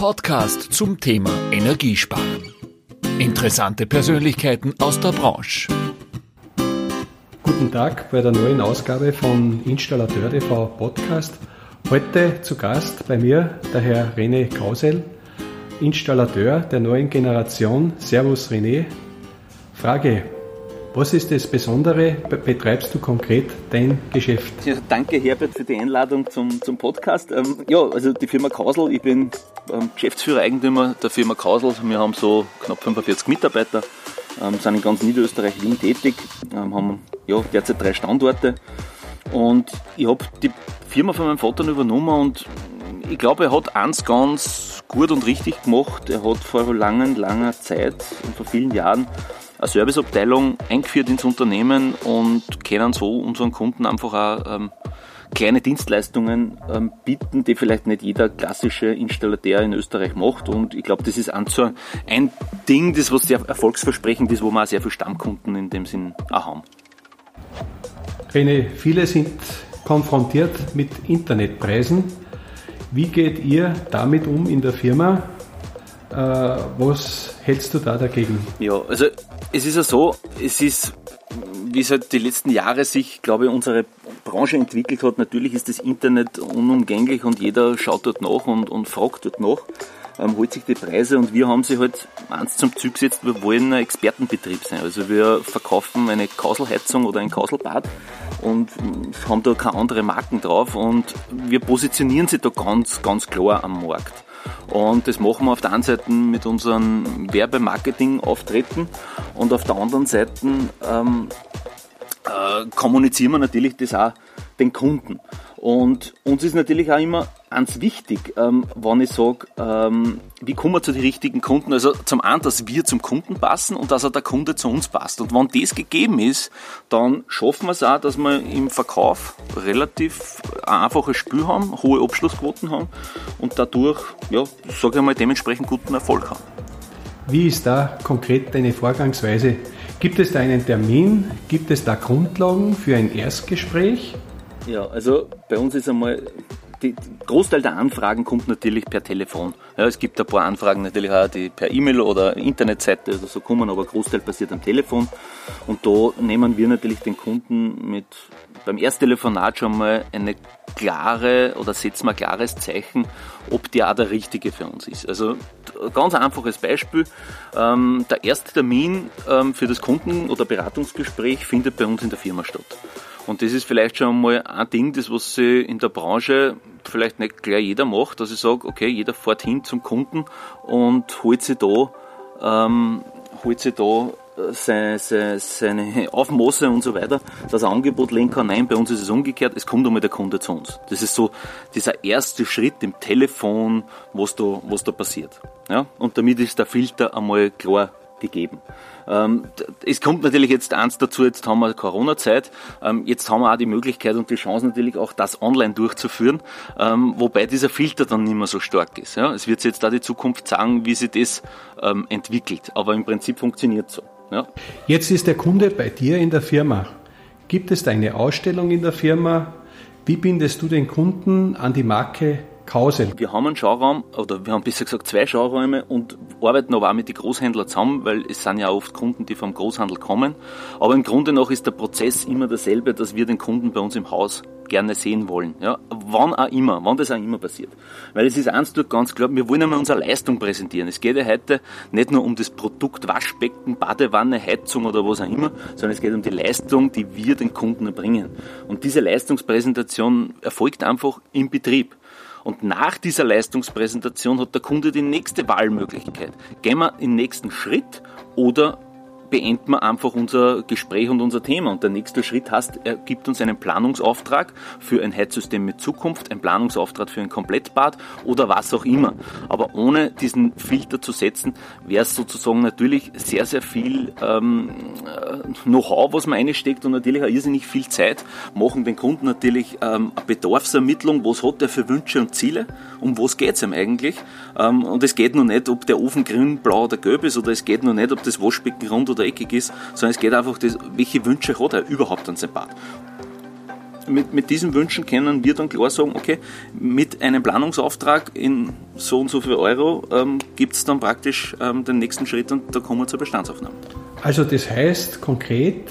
Podcast zum Thema Energiesparen. Interessante Persönlichkeiten aus der Branche. Guten Tag bei der neuen Ausgabe von Installateur TV Podcast. Heute zu Gast bei mir der Herr René Krausel, Installateur der neuen Generation. Servus René. Frage, was ist das Besondere? Betreibst du konkret dein Geschäft? Ja, danke Herbert für die Einladung zum, zum Podcast. Ähm, ja, also die Firma Kausel, ich bin Geschäftsführer, Eigentümer der Firma Kausel. Wir haben so knapp 45 Mitarbeiter, ähm, sind in ganz Niederösterreich Wien tätig, ähm, haben ja, derzeit drei Standorte. Und ich habe die Firma von meinem Vater übernommen und ich glaube, er hat eins ganz gut und richtig gemacht. Er hat vor langen, langer Zeit und vor vielen Jahren eine Serviceabteilung eingeführt ins Unternehmen und können so unseren Kunden einfach auch ähm, kleine Dienstleistungen ähm, bieten, die vielleicht nicht jeder klassische Installateur in Österreich macht. Und ich glaube, das ist ein, so ein Ding, das was sehr erfolgsversprechend ist, wo wir auch sehr viele Stammkunden in dem Sinn auch haben. René, viele sind konfrontiert mit Internetpreisen. Wie geht ihr damit um in der Firma? Äh, was hältst du da dagegen? Ja, also es ist ja so, es ist, wie es halt die letzten Jahre sich, glaube ich, unsere Branche entwickelt hat. Natürlich ist das Internet unumgänglich und jeder schaut dort nach und, und fragt dort nach, ähm, holt sich die Preise und wir haben sie halt eins zum Zug gesetzt, wir wollen ein Expertenbetrieb sein. Also wir verkaufen eine Kauselheizung oder ein Kauselbad und haben da keine andere Marken drauf und wir positionieren sie da ganz, ganz klar am Markt. Und das machen wir auf der einen Seite mit unseren Werbemarketing-Auftritten und auf der anderen Seite ähm, äh, kommunizieren wir natürlich das auch den Kunden. Und uns ist natürlich auch immer eins wichtig, ähm, wenn ich sage, ähm, wie kommen wir zu den richtigen Kunden? Also zum einen, dass wir zum Kunden passen und dass auch der Kunde zu uns passt. Und wenn das gegeben ist, dann schaffen wir es auch, dass wir im Verkauf relativ ein einfaches Spiel haben, hohe Abschlussquoten haben und dadurch, ja, sage ich mal, dementsprechend guten Erfolg haben. Wie ist da konkret deine Vorgangsweise? Gibt es da einen Termin? Gibt es da Grundlagen für ein Erstgespräch? Ja, also bei uns ist einmal, der Großteil der Anfragen kommt natürlich per Telefon. Ja, es gibt ein paar Anfragen natürlich auch, die per E-Mail oder Internetseite oder so kommen, aber Großteil passiert am Telefon. Und da nehmen wir natürlich den Kunden mit beim Ersttelefonat schon mal eine klare oder setzen wir ein klares Zeichen, ob der auch der richtige für uns ist. Also ganz einfaches Beispiel. Ähm, der erste Termin ähm, für das Kunden- oder Beratungsgespräch findet bei uns in der Firma statt. Und das ist vielleicht schon mal ein Ding, das was sie in der Branche vielleicht nicht gleich jeder macht, dass ich sage, okay, jeder fährt hin zum Kunden und holt sich da, ähm, holt sich da äh, seine, seine, Aufmaße und so weiter, dass er Angebot legen kann. Nein, bei uns ist es umgekehrt, es kommt einmal der Kunde zu uns. Das ist so dieser erste Schritt im Telefon, was da, was da passiert. Ja? Und damit ist der Filter einmal klar gegeben. Ähm, es kommt natürlich jetzt eins dazu, jetzt haben wir Corona-Zeit, ähm, jetzt haben wir auch die Möglichkeit und die Chance natürlich auch, das online durchzuführen, ähm, wobei dieser Filter dann nicht mehr so stark ist. Es wird jetzt da die Zukunft sagen, wie sich das entwickelt, aber im Prinzip funktioniert es so. Jetzt ist der Kunde bei dir in der Firma. Gibt es da eine Ausstellung in der Firma? Wie bindest du den Kunden an die Marke Kausel. Wir haben einen Schauraum, oder wir haben besser gesagt zwei Schauräume und arbeiten aber auch mit den Großhändlern zusammen, weil es sind ja oft Kunden, die vom Großhandel kommen. Aber im Grunde noch ist der Prozess immer derselbe, dass wir den Kunden bei uns im Haus gerne sehen wollen. Ja, wann auch immer, wann das auch immer passiert. Weil es ist eins durch ganz klar, wir wollen einmal unsere Leistung präsentieren. Es geht ja heute nicht nur um das Produkt Waschbecken, Badewanne, Heizung oder was auch immer, sondern es geht um die Leistung, die wir den Kunden erbringen. Und diese Leistungspräsentation erfolgt einfach im Betrieb. Und nach dieser Leistungspräsentation hat der Kunde die nächste Wahlmöglichkeit. Gehen wir in den nächsten Schritt oder beenden wir einfach unser Gespräch und unser Thema. Und der nächste Schritt heißt, er gibt uns einen Planungsauftrag für ein Heizsystem mit Zukunft, ein Planungsauftrag für ein Komplettbad oder was auch immer. Aber ohne diesen Filter zu setzen, wäre es sozusagen natürlich sehr, sehr viel ähm, äh, Know-how, was man einsteckt und natürlich auch irrsinnig viel Zeit, machen den Kunden natürlich ähm, eine Bedarfsermittlung, was hat er für Wünsche und Ziele, um was geht es ihm eigentlich. Ähm, und es geht nur nicht, ob der Ofen grün, blau oder gelb ist oder es geht nur nicht, ob das Waschbecken rund oder eckig ist, sondern es geht einfach, das, welche Wünsche hat er überhaupt an sein Bad. mit, mit diesen Wünschen können wir dann klar sagen, okay, mit einem Planungsauftrag in so und so viel Euro ähm, gibt es dann praktisch ähm, den nächsten Schritt und da kommen wir zur Bestandsaufnahme. Also das heißt konkret,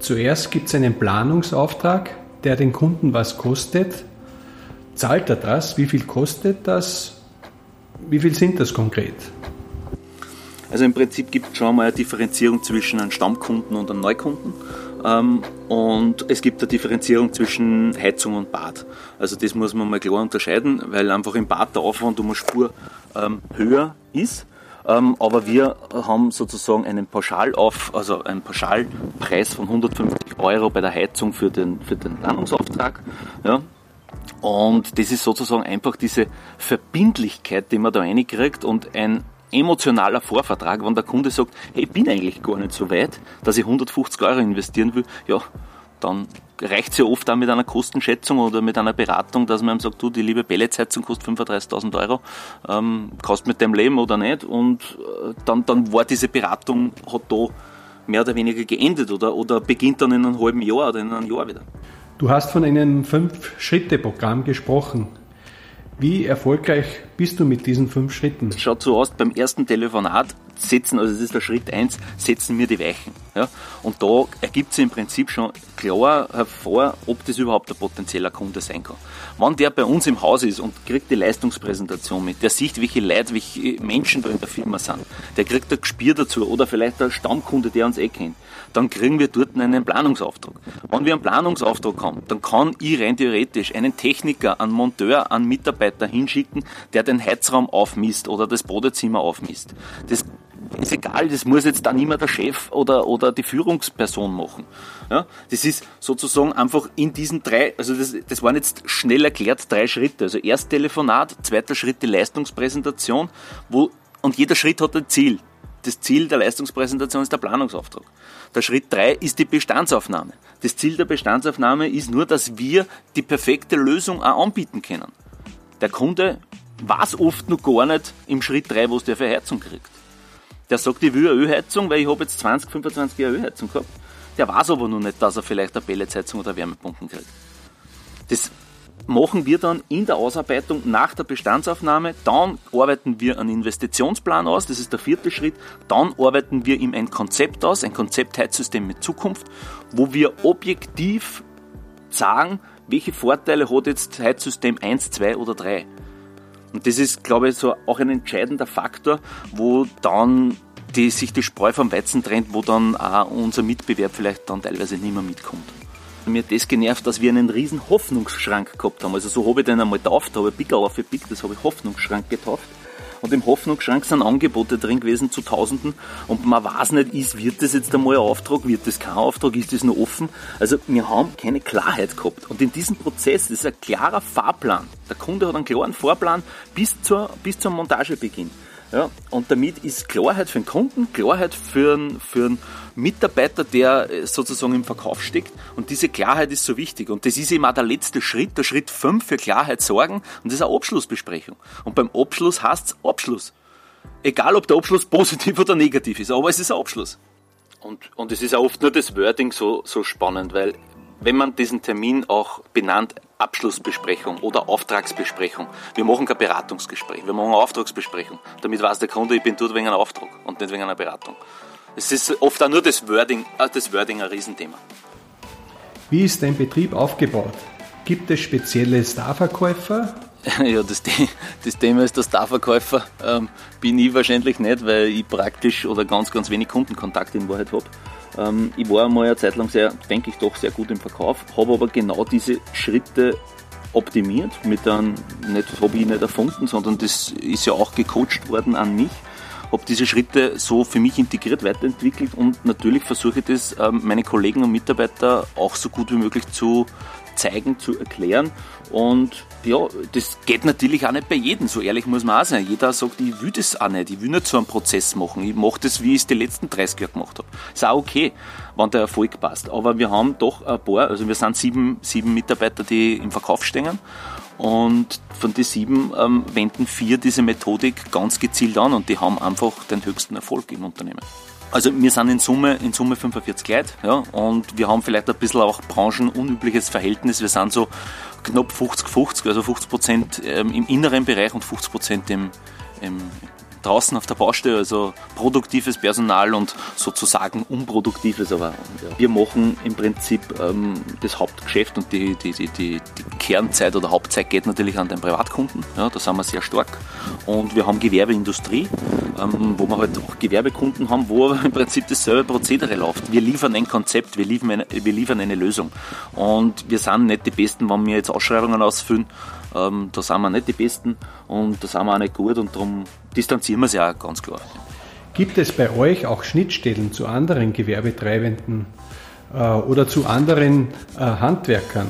zuerst gibt es einen Planungsauftrag, der den Kunden was kostet. Zahlt er das? Wie viel kostet das? Wie viel sind das konkret? Also im Prinzip gibt es schon mal eine Differenzierung zwischen einem Stammkunden und einem Neukunden. Ähm, und es gibt eine Differenzierung zwischen Heizung und Bad. Also das muss man mal klar unterscheiden, weil einfach im Bad der Aufwand um eine Spur ähm, höher ist. Ähm, aber wir haben sozusagen einen Pauschalauf, also einen Pauschalpreis von 150 Euro bei der Heizung für den, für den Landungsauftrag. Ja. Und das ist sozusagen einfach diese Verbindlichkeit, die man da reinkriegt und ein emotionaler Vorvertrag, wenn der Kunde sagt, hey, ich bin eigentlich gar nicht so weit, dass ich 150 Euro investieren will, ja, dann reicht es ja oft auch mit einer Kostenschätzung oder mit einer Beratung, dass man ihm sagt, du, die liebe Pelletsheizung kostet 35.000 Euro, ähm, kannst mit dem leben oder nicht? Und äh, dann, dann war diese Beratung, hat da mehr oder weniger geendet oder, oder beginnt dann in einem halben Jahr oder in einem Jahr wieder. Du hast von einem Fünf-Schritte-Programm gesprochen. Wie erfolgreich bist du mit diesen fünf Schritten? Schaut so aus, beim ersten Telefonat setzen, also das ist der Schritt eins, setzen wir die Weichen. Ja? Und da ergibt sich im Prinzip schon klar hervor, ob das überhaupt ein potenzieller Kunde sein kann. Wenn der bei uns im Haus ist und kriegt die Leistungspräsentation mit, der sieht, welche Leute, welche Menschen da in der Firma sind, der kriegt ein Gespür dazu oder vielleicht ein Stammkunde, der uns eh kennt, dann kriegen wir dort einen Planungsauftrag. Wenn wir einen Planungsauftrag haben, dann kann ich rein theoretisch einen Techniker, einen Monteur, einen Mitarbeiter hinschicken, der den Heizraum aufmisst oder das Badezimmer aufmisst. Das ist egal, das muss jetzt dann immer der Chef oder, oder die Führungsperson machen. Ja, das ist sozusagen einfach in diesen drei, also das, das waren jetzt schnell erklärt drei Schritte. Also erst Telefonat, zweiter Schritt die Leistungspräsentation, wo, und jeder Schritt hat ein Ziel. Das Ziel der Leistungspräsentation ist der Planungsauftrag. Der Schritt drei ist die Bestandsaufnahme. Das Ziel der Bestandsaufnahme ist nur, dass wir die perfekte Lösung auch anbieten können. Der Kunde weiß oft noch gar nicht im Schritt drei, was der für Heizung kriegt. Der sagt, ich will eine Ölheizung, weil ich habe jetzt 20, 25 Jahre Ölheizung gehabt. Der weiß aber noch nicht, dass er vielleicht eine Pelletsheizung oder Wärmepumpen kriegt. Das machen wir dann in der Ausarbeitung nach der Bestandsaufnahme. Dann arbeiten wir einen Investitionsplan aus, das ist der vierte Schritt. Dann arbeiten wir ihm ein Konzept aus, ein Konzeptheizsystem mit Zukunft, wo wir objektiv sagen, welche Vorteile hat jetzt Heizsystem 1, 2 oder 3. Und das ist, glaube ich, so auch ein entscheidender Faktor, wo dann die, sich die Spreu vom Weizen trennt, wo dann auch unser Mitbewerb vielleicht dann teilweise nicht mehr mitkommt. Mir hat das genervt, dass wir einen riesen Hoffnungsschrank gehabt haben. Also so habe ich den einmal getauft, habe ich Pickerl aufgepickt, das habe ich Hoffnungsschrank getauft. Und im Hoffnungsschrank sind Angebote drin gewesen zu Tausenden und man weiß nicht, ist, wird das jetzt einmal ein Auftrag, wird das kein Auftrag, ist das nur offen? Also wir haben keine Klarheit gehabt. Und in diesem Prozess, das ist ein klarer Fahrplan. Der Kunde hat einen klaren Fahrplan bis, zur, bis zum Montagebeginn. Ja, und damit ist Klarheit für den Kunden, Klarheit für einen, für einen Mitarbeiter, der äh, sozusagen im Verkauf steckt. Und diese Klarheit ist so wichtig. Und das ist eben auch der letzte Schritt, der Schritt 5 für Klarheit sorgen. Und das ist eine Abschlussbesprechung. Und beim Abschluss heißt es Abschluss. Egal, ob der Abschluss positiv oder negativ ist, aber es ist ein Abschluss. Und, und es ist auch oft nur das Wording so, so spannend, weil wenn man diesen Termin auch benannt, Abschlussbesprechung oder Auftragsbesprechung. Wir machen kein Beratungsgespräch, wir machen eine Auftragsbesprechung. Damit weiß der Kunde, ich bin dort wegen einem Auftrag und nicht wegen einer Beratung. Es ist oft auch nur das Wording, äh, das Wording ein Riesenthema. Wie ist dein Betrieb aufgebaut? Gibt es spezielle Starverkäufer? Ja, das, das, Thema ist der Starverkäufer. Ähm, bin ich wahrscheinlich nicht, weil ich praktisch oder ganz, ganz wenig Kundenkontakt in Wahrheit habe. Ähm, ich war mal eine Zeit lang sehr, denke ich, doch sehr gut im Verkauf, habe aber genau diese Schritte optimiert mit einem, nicht, das habe ich nicht erfunden, sondern das ist ja auch gecoacht worden an mich. Habe diese Schritte so für mich integriert weiterentwickelt und natürlich versuche ich das ähm, meine Kollegen und Mitarbeiter auch so gut wie möglich zu zeigen, zu erklären. Und ja, das geht natürlich auch nicht bei jedem, so ehrlich muss man auch sein. Jeder sagt, ich will das auch nicht, ich will nicht so einen Prozess machen, ich mache das, wie ich es die letzten 30 Jahre gemacht habe. Ist auch okay, wenn der Erfolg passt. Aber wir haben doch ein paar, also wir sind sieben, sieben Mitarbeiter, die im Verkauf stehen. Und von den sieben ähm, wenden vier diese Methodik ganz gezielt an und die haben einfach den höchsten Erfolg im Unternehmen. Also wir sind in Summe, in Summe 45 Leute ja, und wir haben vielleicht ein bisschen auch branchenunübliches Verhältnis. Wir sind so knapp 50-50, also 50 Prozent ähm, im inneren Bereich und 50 Prozent im, im, draußen auf der Baustelle, also produktives Personal und sozusagen unproduktives. Aber wir machen im Prinzip ähm, das Hauptgeschäft und die, die, die, die, die Kernzeit oder Hauptzeit geht natürlich an den Privatkunden. Ja, da sind wir sehr stark. Und wir haben Gewerbeindustrie, ähm, wo wir halt auch Gewerbekunden haben, wo im Prinzip dasselbe Prozedere läuft. Wir liefern ein Konzept, wir liefern eine, wir liefern eine Lösung. Und wir sind nicht die Besten, wenn wir jetzt Ausschreibungen ausfüllen, ähm, da sind wir nicht die Besten und da sind wir auch nicht gut und darum distanzieren wir sie auch ganz klar. Gibt es bei euch auch Schnittstellen zu anderen Gewerbetreibenden äh, oder zu anderen äh, Handwerkern?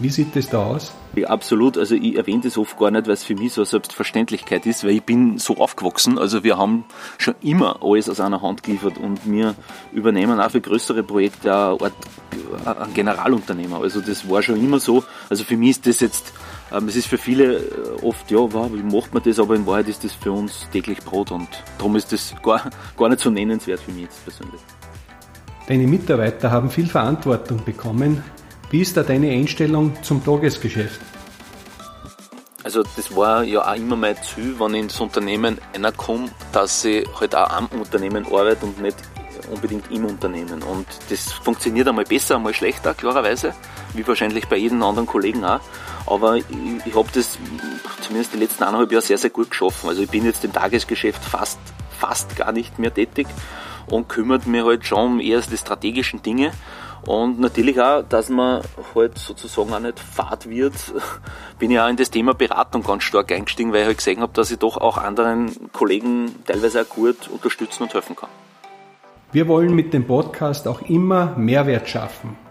Wie sieht es da aus? Ja, absolut. Also ich erwähne das oft gar nicht, weil es für mich so eine Selbstverständlichkeit ist, weil ich bin so aufgewachsen. Also wir haben schon immer alles aus einer Hand geliefert und wir übernehmen auch für größere Projekte auch einen Generalunternehmer. Also das war schon immer so. Also für mich ist das jetzt ähm, es ist für viele äh, oft, ja, wow, wie macht man das, aber in Wahrheit ist das für uns täglich Brot und darum ist das gar, gar nicht so nennenswert für mich jetzt persönlich. Deine Mitarbeiter haben viel Verantwortung bekommen. Wie ist da deine Einstellung zum Tagesgeschäft? Also das war ja auch immer mein Ziel, wenn ich ins Unternehmen reinkomme, dass ich halt auch am Unternehmen arbeite und nicht unbedingt im Unternehmen. Und das funktioniert einmal besser, einmal schlechter, klarerweise, wie wahrscheinlich bei jedem anderen Kollegen auch. Aber ich, ich habe das zumindest die letzten eineinhalb Jahre sehr, sehr gut geschaffen. Also ich bin jetzt im Tagesgeschäft fast, fast gar nicht mehr tätig und kümmert mich halt schon um eher die strategischen Dinge. Und natürlich auch, dass man halt sozusagen auch nicht fad wird, bin ich auch in das Thema Beratung ganz stark eingestiegen, weil ich halt gesehen habe, dass ich doch auch anderen Kollegen teilweise auch gut unterstützen und helfen kann. Wir wollen mit dem Podcast auch immer Mehrwert schaffen.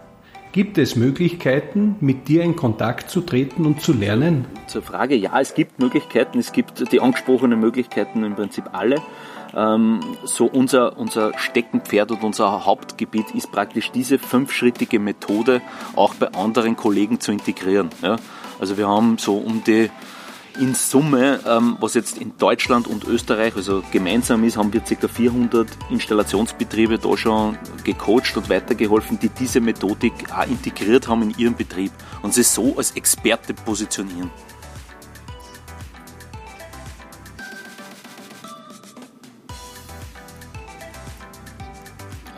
Gibt es Möglichkeiten, mit dir in Kontakt zu treten und zu lernen? Zur Frage, ja, es gibt Möglichkeiten. Es gibt die angesprochenen Möglichkeiten im Prinzip alle. Ähm, so unser, unser Steckenpferd und unser Hauptgebiet ist praktisch diese fünfschrittige Methode auch bei anderen Kollegen zu integrieren. Also wir haben so um die in Summe, ähm, was jetzt in Deutschland und Österreich, also gemeinsam ist, haben wir ca. 400 Installationsbetriebe da schon gecoacht und weitergeholfen, die diese Methodik auch integriert haben in ihrem Betrieb und sie so als Experte positionieren.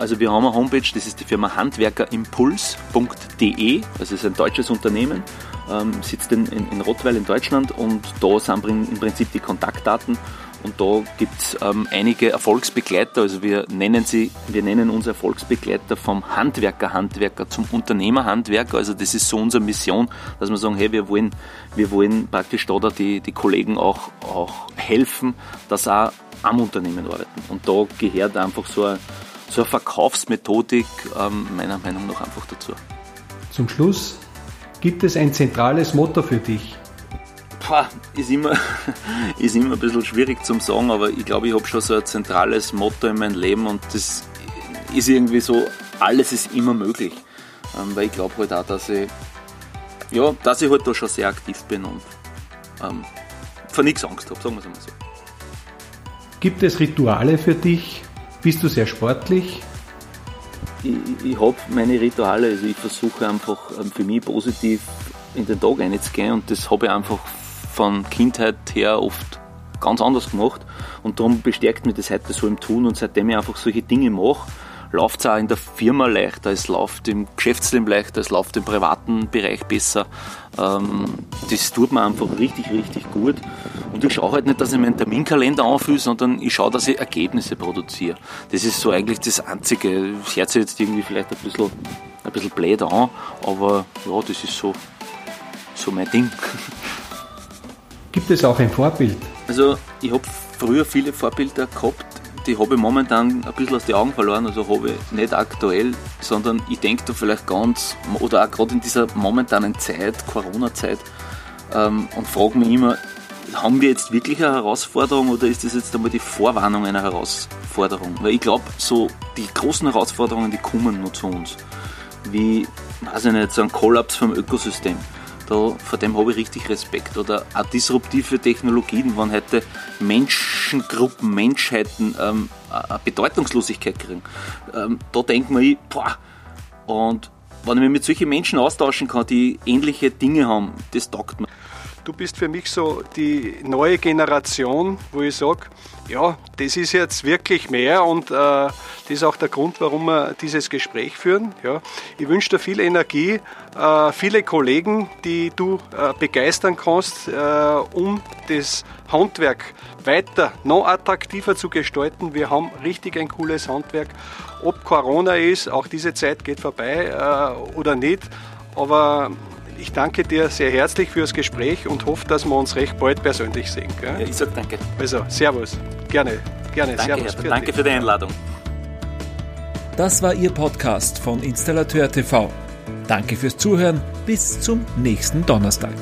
Also wir haben eine Homepage, das ist die Firma handwerkerimpuls.de, also es ist ein deutsches Unternehmen ähm, sitzt in, in, in Rottweil in Deutschland und da sind im Prinzip die Kontaktdaten und da gibt es ähm, einige Erfolgsbegleiter, also wir nennen sie, wir nennen uns Erfolgsbegleiter vom Handwerker-Handwerker zum Unternehmer-Handwerker. Also das ist so unsere Mission, dass wir sagen, hey, wir wollen, wir wollen praktisch da, die, die Kollegen auch, auch helfen, dass auch am Unternehmen arbeiten. Und da gehört einfach so eine, so eine Verkaufsmethodik ähm, meiner Meinung nach einfach dazu. Zum Schluss Gibt es ein zentrales Motto für dich? Pah, ist immer, ist immer ein bisschen schwierig zum sagen, aber ich glaube, ich habe schon so ein zentrales Motto in meinem Leben und das ist irgendwie so, alles ist immer möglich. Ähm, weil ich glaube halt auch, dass ich, ja, dass ich halt da schon sehr aktiv bin und ähm, vor nichts Angst habe, sagen wir es einmal so. Gibt es Rituale für dich? Bist du sehr sportlich? Ich, ich habe meine Rituale, also ich versuche einfach ähm, für mich positiv in den Tag reinzugehen und das habe ich einfach von Kindheit her oft ganz anders gemacht. Und darum bestärkt mich das heute so im Tun und seitdem ich einfach solche Dinge mache, läuft es auch in der Firma leichter, es läuft im Geschäftsleben leichter, es läuft im privaten Bereich besser. Ähm, das tut mir einfach richtig, richtig gut. Und ich schaue halt nicht, dass ich meinen Terminkalender anfühle, sondern ich schaue, dass ich Ergebnisse produziere. Das ist so eigentlich das Einzige. Das hört sich jetzt irgendwie vielleicht ein bisschen, ein bisschen blöd an, aber ja, das ist so, so mein Ding. Gibt es auch ein Vorbild? Also ich habe früher viele Vorbilder gehabt, die habe ich momentan ein bisschen aus den Augen verloren, also habe ich nicht aktuell, sondern ich denke da vielleicht ganz, oder auch gerade in dieser momentanen Zeit, Corona-Zeit, ähm, und frage mich immer, haben wir jetzt wirklich eine Herausforderung oder ist das jetzt einmal die Vorwarnung einer Herausforderung? Weil ich glaube, so die großen Herausforderungen, die kommen nur zu uns. Wie, weiß ich nicht, so ein Kollaps vom Ökosystem da, vor dem habe ich richtig Respekt. Oder auch disruptive Technologien, wenn heute Menschengruppen, Menschheiten ähm, eine Bedeutungslosigkeit kriegen. Ähm, da denkt man, boah, und wenn ich mich mit solchen Menschen austauschen kann, die ähnliche Dinge haben, das taugt mir. Du bist für mich so die neue Generation, wo ich sage, ja, das ist jetzt wirklich mehr und äh, das ist auch der Grund, warum wir dieses Gespräch führen. Ja. Ich wünsche dir viel Energie, äh, viele Kollegen, die du äh, begeistern kannst, äh, um das Handwerk weiter noch attraktiver zu gestalten. Wir haben richtig ein cooles Handwerk. Ob Corona ist, auch diese Zeit geht vorbei äh, oder nicht, aber ich danke dir sehr herzlich für das Gespräch und hoffe, dass wir uns recht bald persönlich sehen. Gell? Ja, ich sage danke. Also, Servus. Gerne, gerne. Danke, servus. Für danke für die Einladung. Das war Ihr Podcast von Installateur TV. Danke fürs Zuhören. Bis zum nächsten Donnerstag.